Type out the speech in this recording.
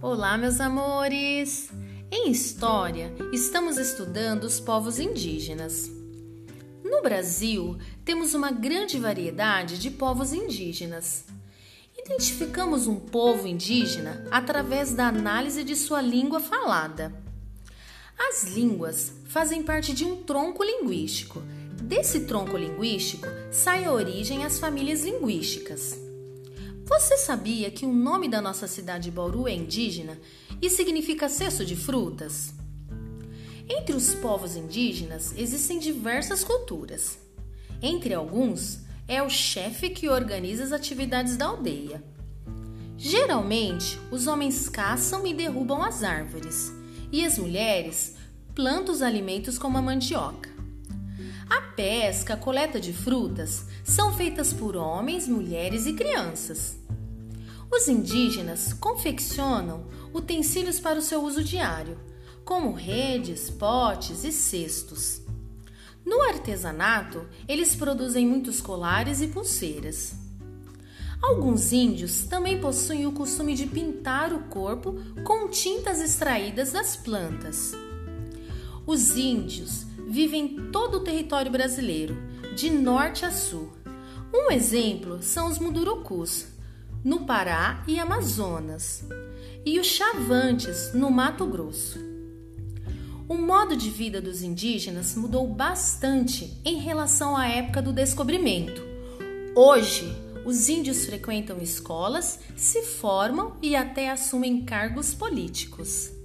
Olá, meus amores! Em História, estamos estudando os povos indígenas. No Brasil, temos uma grande variedade de povos indígenas. Identificamos um povo indígena através da análise de sua língua falada. As línguas fazem parte de um tronco linguístico. Desse tronco linguístico sai a origem às famílias linguísticas. Você sabia que o nome da nossa cidade Bauru é indígena e significa cesto de frutas? Entre os povos indígenas existem diversas culturas. Entre alguns, é o chefe que organiza as atividades da aldeia. Geralmente, os homens caçam e derrubam as árvores, e as mulheres plantam os alimentos como a mandioca. A pesca, a coleta de frutas são feitas por homens, mulheres e crianças. Os indígenas confeccionam utensílios para o seu uso diário, como redes, potes e cestos. No artesanato, eles produzem muitos colares e pulseiras. Alguns índios também possuem o costume de pintar o corpo com tintas extraídas das plantas. Os índios vivem em todo o território brasileiro, de norte a sul. Um exemplo são os mundurucus, no Pará e Amazonas, e os chavantes, no Mato Grosso. O modo de vida dos indígenas mudou bastante em relação à época do descobrimento. Hoje, os índios frequentam escolas, se formam e até assumem cargos políticos.